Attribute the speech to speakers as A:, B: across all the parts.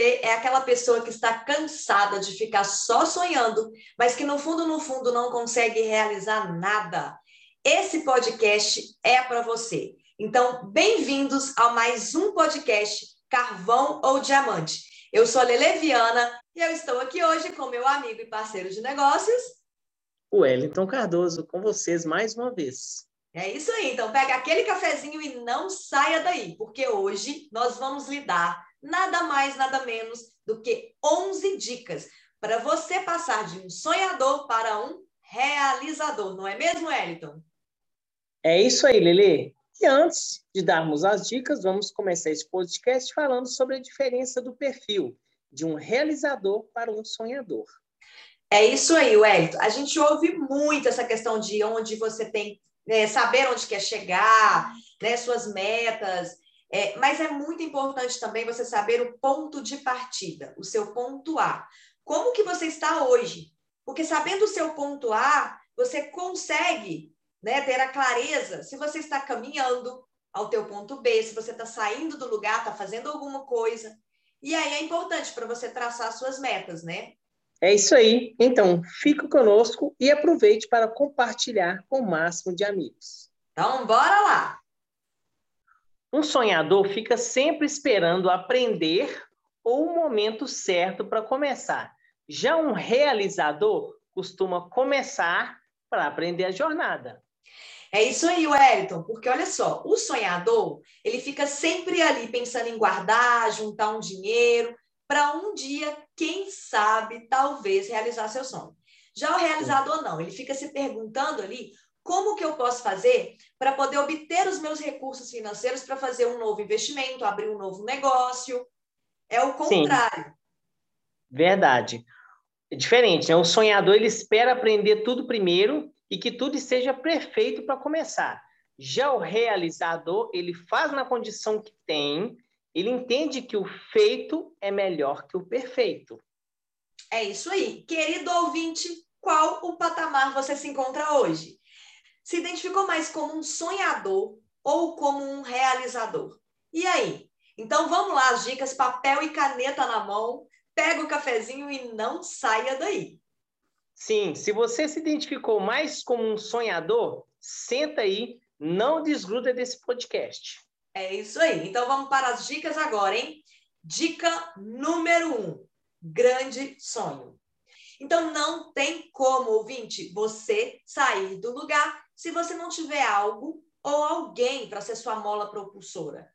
A: você é aquela pessoa que está cansada de ficar só sonhando, mas que no fundo, no fundo, não consegue realizar nada, esse podcast é para você. Então, bem-vindos a mais um podcast Carvão ou Diamante. Eu sou a Leleviana e eu estou aqui hoje com meu amigo e parceiro de negócios,
B: o Wellington Cardoso, com vocês mais uma vez.
A: É isso aí, então pega aquele cafezinho e não saia daí, porque hoje nós vamos lhe dar nada mais, nada menos do que 11 dicas para você passar de um sonhador para um realizador, não é mesmo, Wellington?
B: É isso aí, Lele. E antes de darmos as dicas, vamos começar esse podcast falando sobre a diferença do perfil de um realizador para um sonhador.
A: É isso aí, Wellington. A gente ouve muito essa questão de onde você tem né, saber onde quer chegar, né, suas metas. É, mas é muito importante também você saber o ponto de partida, o seu ponto A. Como que você está hoje? Porque sabendo o seu ponto A, você consegue né, ter a clareza se você está caminhando ao teu ponto B, se você está saindo do lugar, está fazendo alguma coisa. E aí é importante para você traçar suas metas, né?
B: É isso aí. Então, fique conosco e aproveite para compartilhar com o máximo de amigos.
A: Então, bora lá!
B: Um sonhador fica sempre esperando aprender ou o momento certo para começar. Já um realizador costuma começar para aprender a jornada.
A: É isso aí, Wellington, porque olha só, o sonhador, ele fica sempre ali pensando em guardar, juntar um dinheiro, para um dia, quem sabe, talvez realizar seu sonho. Já o realizador não, ele fica se perguntando ali como que eu posso fazer para poder obter os meus recursos financeiros para fazer um novo investimento, abrir um novo negócio. É o contrário. Sim.
B: Verdade. É diferente, né? O sonhador ele espera aprender tudo primeiro e que tudo esteja perfeito para começar. Já o realizador, ele faz na condição que tem, ele entende que o feito é melhor que o perfeito.
A: É isso aí. Querido ouvinte, qual o patamar você se encontra hoje? Se identificou mais como um sonhador ou como um realizador? E aí? Então vamos lá, as dicas, papel e caneta na mão, pega o cafezinho e não saia daí.
B: Sim, se você se identificou mais como um sonhador, senta aí, não desgruda desse podcast.
A: É isso aí. Então vamos para as dicas agora, hein? Dica número um: grande sonho. Então não tem como, ouvinte, você sair do lugar se você não tiver algo ou alguém para ser sua mola propulsora.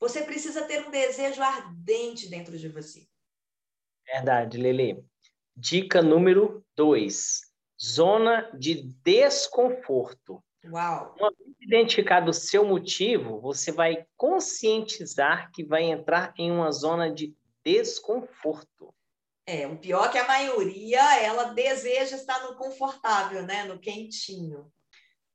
A: Você precisa ter um desejo ardente dentro de você.
B: Verdade, Lele. Dica número dois: zona de desconforto.
A: Uau!
B: Uma vez identificado o seu motivo, você vai conscientizar que vai entrar em uma zona de desconforto.
A: É, o pior é que a maioria, ela deseja estar no confortável, né? No quentinho.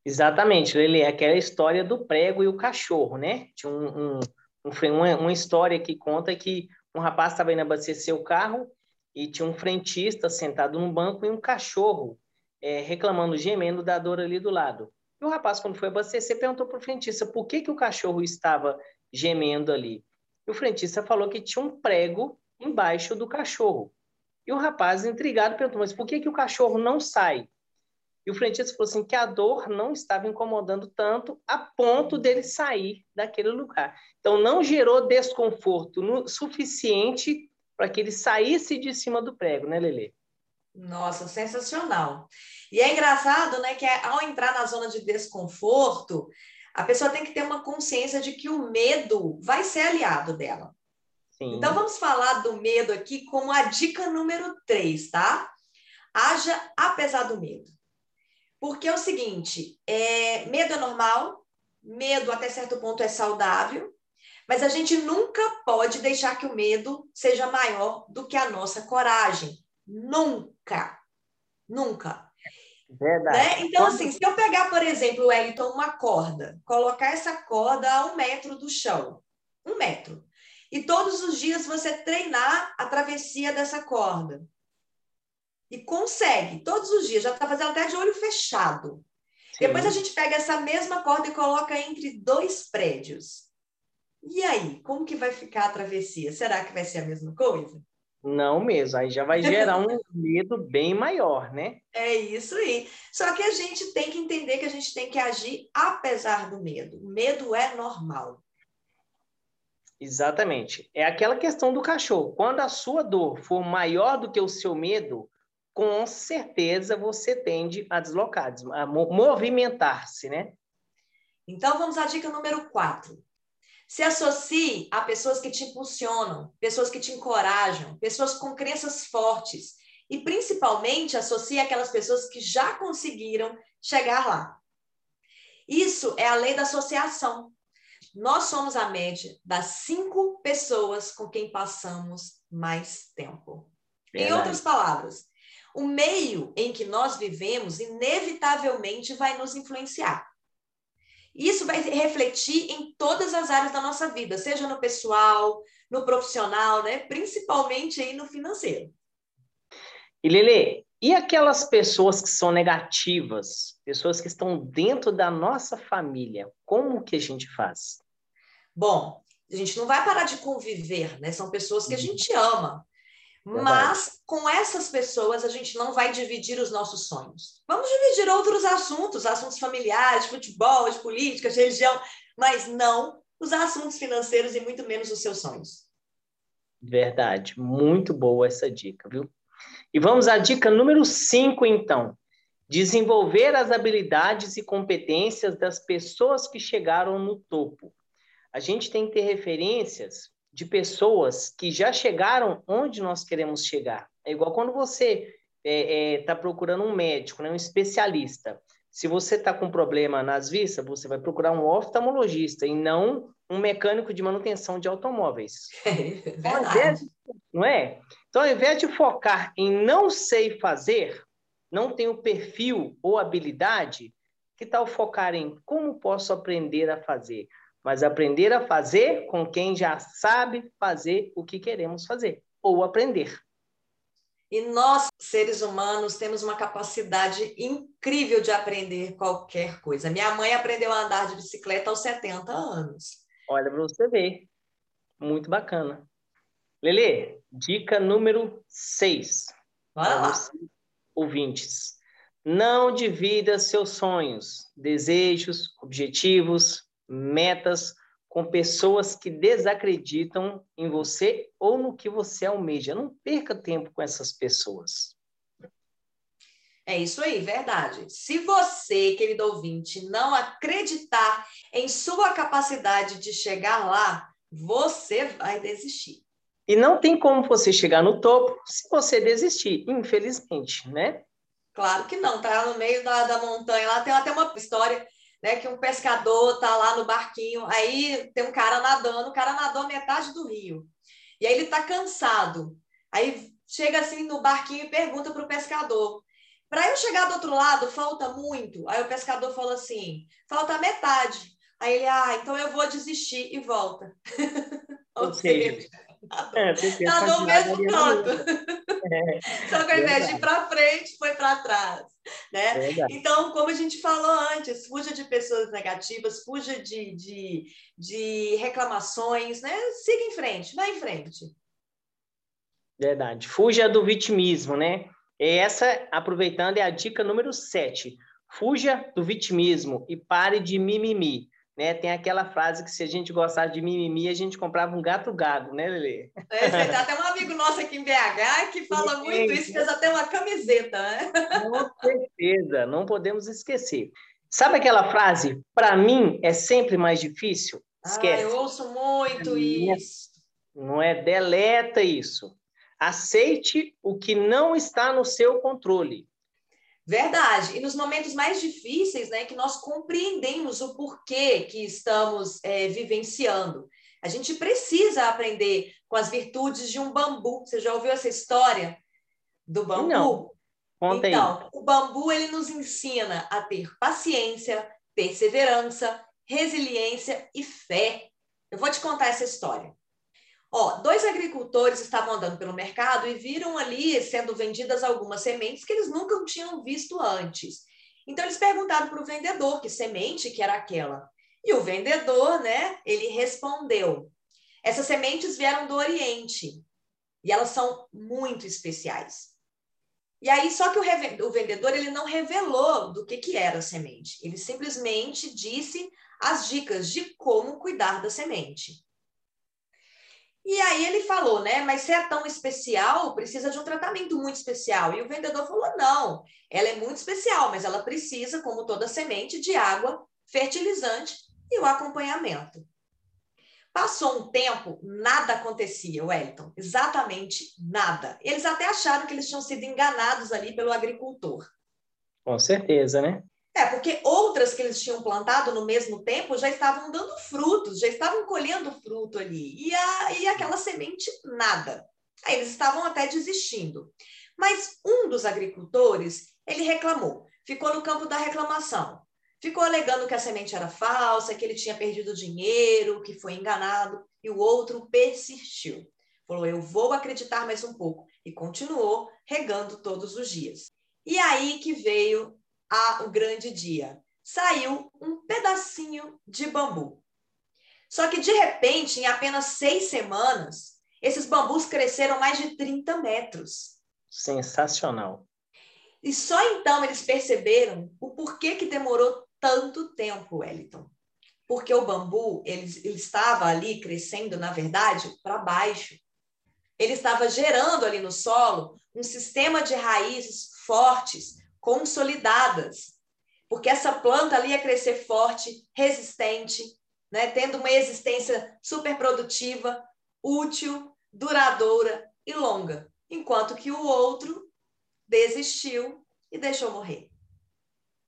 B: Exatamente, ele é aquela história do prego e o cachorro, né? Tinha um, um, um uma, uma história que conta que um rapaz estava indo abastecer o carro e tinha um frentista sentado no banco e um cachorro é, reclamando, gemendo da dor ali do lado. E o rapaz, quando foi abastecer, perguntou para o frentista por que, que o cachorro estava gemendo ali. E o frentista falou que tinha um prego embaixo do cachorro. E o rapaz, intrigado, perguntou, mas por que, que o cachorro não sai? E o frentista falou assim, que a dor não estava incomodando tanto a ponto dele sair daquele lugar. Então, não gerou desconforto no, suficiente para que ele saísse de cima do prego, né, Lele?
A: Nossa, sensacional. E é engraçado, né, que ao entrar na zona de desconforto, a pessoa tem que ter uma consciência de que o medo vai ser aliado dela. Sim. Então vamos falar do medo aqui como a dica número 3, tá? Haja apesar do medo. Porque é o seguinte, é, medo é normal, medo até certo ponto é saudável, mas a gente nunca pode deixar que o medo seja maior do que a nossa coragem. Nunca. Nunca.
B: Verdade.
A: Né? Então, assim, se eu pegar, por exemplo, Wellington, uma corda, colocar essa corda a um metro do chão, um metro, e todos os dias você treinar a travessia dessa corda. E consegue, todos os dias, já está fazendo até de olho fechado. Sim. Depois a gente pega essa mesma corda e coloca entre dois prédios. E aí, como que vai ficar a travessia? Será que vai ser a mesma coisa?
B: Não mesmo, aí já vai gerar um medo bem maior, né?
A: É isso aí. Só que a gente tem que entender que a gente tem que agir apesar do medo. O medo é normal.
B: Exatamente. É aquela questão do cachorro. Quando a sua dor for maior do que o seu medo, com certeza você tende a deslocar, a movimentar-se, né?
A: Então vamos à dica número 4. Se associe a pessoas que te impulsionam, pessoas que te encorajam, pessoas com crenças fortes. E principalmente associe aquelas pessoas que já conseguiram chegar lá. Isso é a lei da associação. Nós somos a média das cinco pessoas com quem passamos mais tempo. Verdade. Em outras palavras, o meio em que nós vivemos inevitavelmente vai nos influenciar. Isso vai refletir em todas as áreas da nossa vida, seja no pessoal, no profissional, né? principalmente aí no financeiro.
B: E Lele, e aquelas pessoas que são negativas, pessoas que estão dentro da nossa família, como que a gente faz?
A: Bom, a gente não vai parar de conviver, né? São pessoas que a uhum. gente ama. Mas com essas pessoas a gente não vai dividir os nossos sonhos. Vamos dividir outros assuntos, assuntos familiares, de futebol, de política, de religião, mas não os assuntos financeiros e muito menos os seus sonhos.
B: Verdade, muito boa essa dica, viu? E vamos à dica número 5, então. Desenvolver as habilidades e competências das pessoas que chegaram no topo. A gente tem que ter referências de pessoas que já chegaram onde nós queremos chegar. É igual quando você está é, é, tá procurando um médico, né, um especialista. Se você está com problema nas vistas, você vai procurar um oftalmologista e não um mecânico de manutenção de automóveis.
A: É, de,
B: não é? Então, ao invés de focar em não sei fazer, não tenho perfil ou habilidade, que tal focar em como posso aprender a fazer? Mas aprender a fazer com quem já sabe fazer o que queremos fazer, ou aprender.
A: E nós, seres humanos, temos uma capacidade incrível de aprender qualquer coisa. Minha mãe aprendeu a andar de bicicleta aos 70 anos.
B: Olha para você ver. Muito bacana. Lele, dica número 6.
A: Bora lá.
B: Ouvintes. Não divida seus sonhos, desejos, objetivos, metas com pessoas que desacreditam em você ou no que você almeja. Não perca tempo com essas pessoas.
A: É isso aí, verdade. Se você, querido ouvinte, não acreditar em sua capacidade de chegar lá, você vai desistir.
B: E não tem como você chegar no topo se você desistir, infelizmente, né?
A: Claro que não, tá no meio da, da montanha lá, tem até uma história né, que um pescador tá lá no barquinho, aí tem um cara nadando, o cara nadou metade do rio. E aí ele tá cansado. Aí chega assim no barquinho e pergunta para o pescador: para eu chegar do outro lado, falta muito? Aí o pescador fala assim: falta metade. Aí ele, ah, então eu vou desistir e volta. Ou seja, é, mesmo canto. É, Só que ao invés de ir para frente, foi para trás. Né? Então, como a gente falou antes, fuja de pessoas negativas, fuja de, de, de reclamações, né? siga em frente, vá em frente.
B: Verdade. Fuja do vitimismo, né? Essa, aproveitando, é a dica número 7. Fuja do vitimismo e pare de mimimi. Né? Tem aquela frase que se a gente gostasse de mimimi, a gente comprava um gato gago, né, Lelê?
A: É, tem até um amigo nosso aqui em BH que fala Sim. muito isso, fez até uma camiseta, né?
B: Com certeza, não podemos esquecer. Sabe aquela frase, para mim é sempre mais difícil?
A: Esquece. Ah, eu ouço muito isso.
B: Não é deleta isso. Aceite o que não está no seu controle.
A: Verdade. E nos momentos mais difíceis, né, que nós compreendemos o porquê que estamos é, vivenciando. A gente precisa aprender com as virtudes de um bambu. Você já ouviu essa história do bambu?
B: Não. Conta
A: então,
B: aí.
A: o bambu ele nos ensina a ter paciência, perseverança, resiliência e fé. Eu vou te contar essa história. Ó, dois agricultores estavam andando pelo mercado e viram ali sendo vendidas algumas sementes que eles nunca tinham visto antes. Então eles perguntaram para o vendedor que semente que era aquela. E o vendedor, né, ele respondeu: essas sementes vieram do Oriente e elas são muito especiais. E aí, só que o, o vendedor ele não revelou do que, que era a semente. Ele simplesmente disse as dicas de como cuidar da semente. E aí ele falou, né? Mas se é tão especial, precisa de um tratamento muito especial. E o vendedor falou: não, ela é muito especial, mas ela precisa, como toda semente, de água, fertilizante e o acompanhamento. Passou um tempo, nada acontecia, Wellington. Exatamente nada. Eles até acharam que eles tinham sido enganados ali pelo agricultor.
B: Com certeza, né?
A: É, porque outras que eles tinham plantado no mesmo tempo já estavam dando frutos, já estavam colhendo fruto ali. E, a, e aquela semente, nada. Aí eles estavam até desistindo. Mas um dos agricultores, ele reclamou, ficou no campo da reclamação. Ficou alegando que a semente era falsa, que ele tinha perdido dinheiro, que foi enganado, e o outro persistiu. Falou: Eu vou acreditar mais um pouco. E continuou regando todos os dias. E aí que veio a, o grande dia. Saiu um pedacinho de bambu. Só que, de repente, em apenas seis semanas, esses bambus cresceram mais de 30 metros.
B: Sensacional.
A: E só então eles perceberam o porquê que demorou tanto tempo, Wellington. Porque o bambu, ele, ele estava ali crescendo, na verdade, para baixo. Ele estava gerando ali no solo um sistema de raízes fortes, consolidadas. Porque essa planta ali ia crescer forte, resistente, né? tendo uma existência super produtiva, útil, duradoura e longa. Enquanto que o outro desistiu e deixou morrer.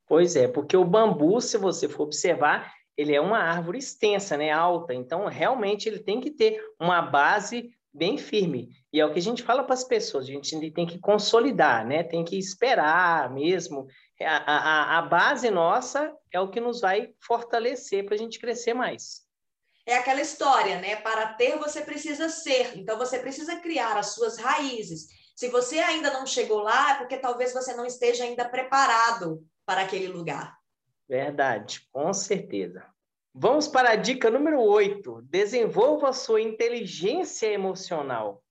B: Pois é, porque o bambu, se você for observar, ele é uma árvore extensa, né, alta. Então, realmente, ele tem que ter uma base bem firme. E é o que a gente fala para as pessoas, a gente tem que consolidar, né? Tem que esperar mesmo. A, a, a base nossa é o que nos vai fortalecer para a gente crescer mais.
A: É aquela história, né? Para ter, você precisa ser. Então, você precisa criar as suas raízes. Se você ainda não chegou lá, é porque talvez você não esteja ainda preparado para aquele lugar.
B: Verdade, com certeza. Vamos para a dica número 8. Desenvolva sua inteligência emocional.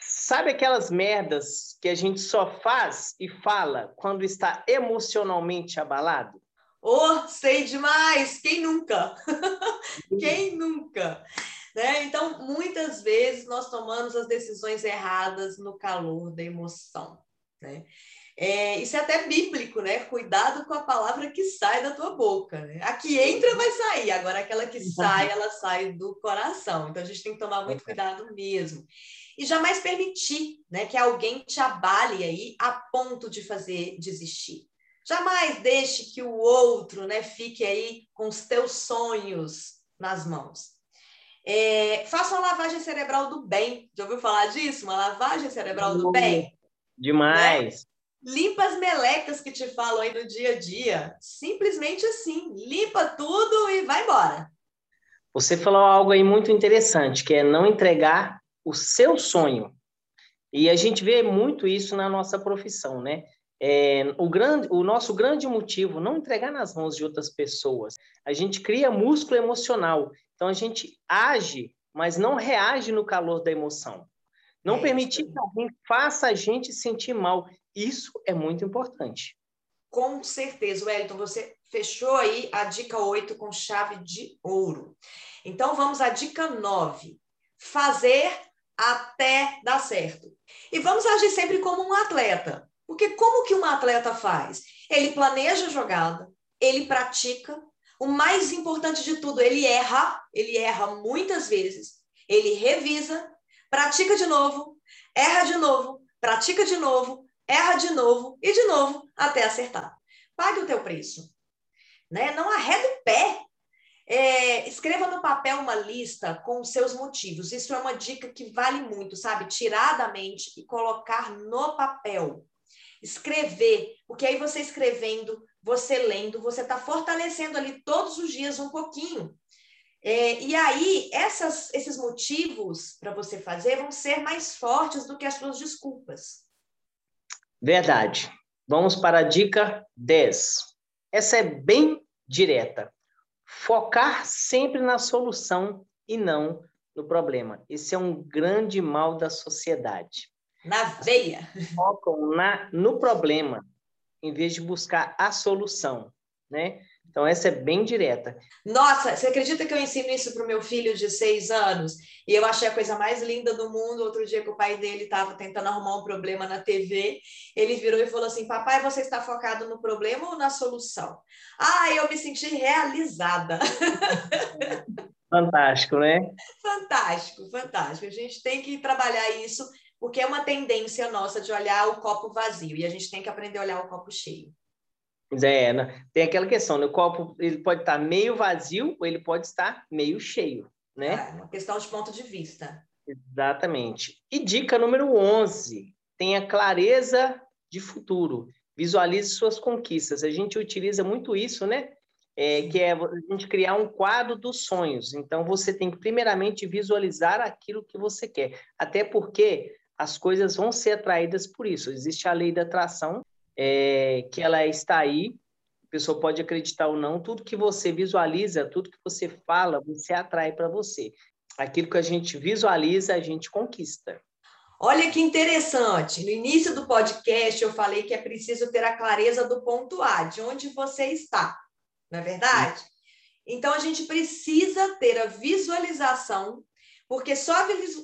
B: Sabe aquelas merdas que a gente só faz e fala quando está emocionalmente abalado?
A: Oh, sei demais! Quem nunca? Quem nunca? Né? Então, muitas vezes nós tomamos as decisões erradas no calor da emoção. Né? É, isso é até bíblico, né? Cuidado com a palavra que sai da tua boca. Né? A que entra vai sair, agora aquela que sai, ela sai do coração. Então a gente tem que tomar muito cuidado mesmo. E jamais permitir né, que alguém te abale aí a ponto de fazer desistir. Jamais deixe que o outro né, fique aí com os teus sonhos nas mãos. É, faça uma lavagem cerebral do bem. Já ouviu falar disso? Uma lavagem cerebral do bem?
B: Demais.
A: Né? Limpa as melecas que te falam aí no dia a dia. Simplesmente assim. Limpa tudo e vai embora.
B: Você falou algo aí muito interessante, que é não entregar o seu sonho. E a gente vê muito isso na nossa profissão, né? É, o, grande, o nosso grande motivo, não entregar nas mãos de outras pessoas. A gente cria músculo emocional. Então, a gente age, mas não reage no calor da emoção. Não é permitir que alguém faça a gente sentir mal. Isso é muito importante.
A: Com certeza, Wellington, você fechou aí a dica 8 com chave de ouro. Então vamos à dica 9. Fazer até dar certo. E vamos agir sempre como um atleta. Porque como que um atleta faz? Ele planeja a jogada, ele pratica, o mais importante de tudo, ele erra, ele erra muitas vezes, ele revisa, pratica de novo, erra de novo, pratica de novo, erra de novo e de novo até acertar. Pague o teu preço. Né? Não arreda o pé. É, escreva no papel uma lista com os seus motivos. Isso é uma dica que vale muito, sabe? Tirar da mente e colocar no papel. Escrever, porque aí você escrevendo, você lendo, você está fortalecendo ali todos os dias um pouquinho. É, e aí, essas, esses motivos para você fazer vão ser mais fortes do que as suas desculpas.
B: Verdade. Vamos para a dica 10. Essa é bem direta. focar sempre na solução e não no problema. Esse é um grande mal da sociedade.
A: Na veia.
B: Focam na, no problema, em vez de buscar a solução, né? Então, essa é bem direta.
A: Nossa, você acredita que eu ensino isso para o meu filho de seis anos? E eu achei a coisa mais linda do mundo. Outro dia que o pai dele estava tentando arrumar um problema na TV, ele virou e falou assim: Papai, você está focado no problema ou na solução? Ah, eu me senti realizada.
B: Fantástico, né?
A: Fantástico, fantástico. A gente tem que trabalhar isso, porque é uma tendência nossa de olhar o copo vazio e a gente tem que aprender a olhar o copo cheio.
B: É, né? tem aquela questão, né? o copo ele pode estar meio vazio ou ele pode estar meio cheio, né?
A: É uma questão de ponto de vista.
B: Exatamente. E dica número 11, tenha clareza de futuro, visualize suas conquistas. A gente utiliza muito isso, né? É, que é a gente criar um quadro dos sonhos. Então, você tem que, primeiramente, visualizar aquilo que você quer. Até porque as coisas vão ser atraídas por isso. Existe a lei da atração, é, que ela está aí, a pessoa pode acreditar ou não, tudo que você visualiza, tudo que você fala, você atrai para você. Aquilo que a gente visualiza, a gente conquista.
A: Olha que interessante. No início do podcast, eu falei que é preciso ter a clareza do ponto A, de onde você está, não é verdade? Sim. Então, a gente precisa ter a visualização, porque só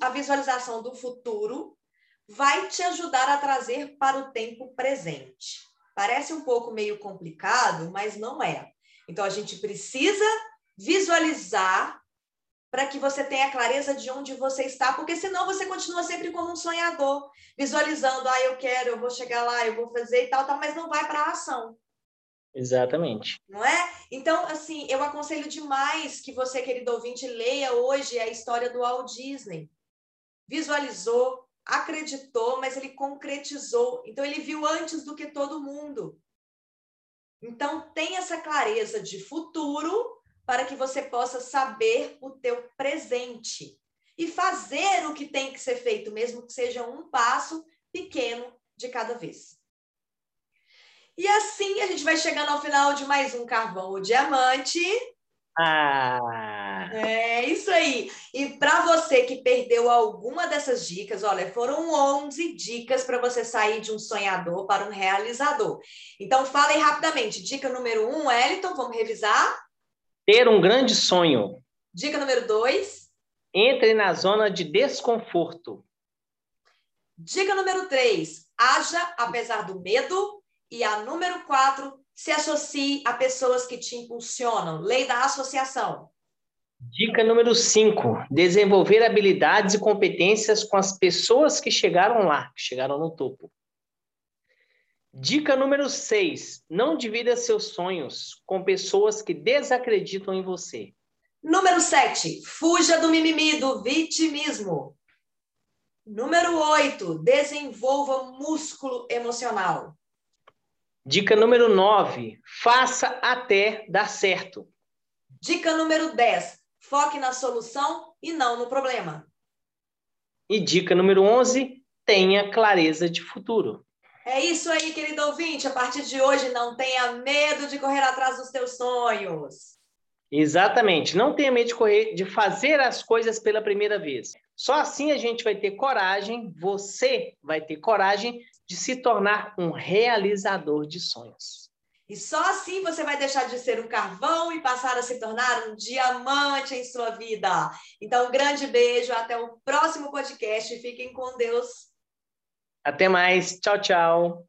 A: a visualização do futuro vai te ajudar a trazer para o tempo presente. Parece um pouco meio complicado, mas não é. Então, a gente precisa visualizar para que você tenha clareza de onde você está, porque senão você continua sempre como um sonhador, visualizando, ah, eu quero, eu vou chegar lá, eu vou fazer e tal, tal mas não vai para a ação.
B: Exatamente.
A: Não é? Então, assim, eu aconselho demais que você, querido ouvinte, leia hoje a história do Walt Disney. Visualizou, acreditou, mas ele concretizou. Então, ele viu antes do que todo mundo. Então, tem essa clareza de futuro para que você possa saber o teu presente e fazer o que tem que ser feito, mesmo que seja um passo pequeno de cada vez. E assim a gente vai chegando ao final de mais um Carvão o Diamante.
B: Ah!
A: É isso aí. E para você que perdeu alguma dessas dicas, olha, foram 11 dicas para você sair de um sonhador para um realizador. Então, falem rapidamente. Dica número um, Wellington, vamos revisar?
B: Ter um grande sonho.
A: Dica número dois.
B: Entre na zona de desconforto.
A: Dica número três. Haja apesar do medo. E a número quatro, se associe a pessoas que te impulsionam. Lei da associação.
B: Dica número 5: desenvolver habilidades e competências com as pessoas que chegaram lá, que chegaram no topo. Dica número 6: não divida seus sonhos com pessoas que desacreditam em você.
A: Número 7: fuja do mimimi, do vitimismo. Número 8: desenvolva músculo emocional.
B: Dica número 9: faça até dar certo.
A: Dica número 10: foque na solução e não no problema.
B: E dica número 11: tenha clareza de futuro.
A: É isso aí, querido ouvinte. A partir de hoje, não tenha medo de correr atrás dos teus sonhos.
B: Exatamente. Não tenha medo de correr, de fazer as coisas pela primeira vez. Só assim a gente vai ter coragem, você vai ter coragem de se tornar um realizador de sonhos.
A: E só assim você vai deixar de ser um carvão e passar a se tornar um diamante em sua vida. Então, um grande beijo, até o próximo podcast. Fiquem com Deus.
B: Até mais. Tchau, tchau.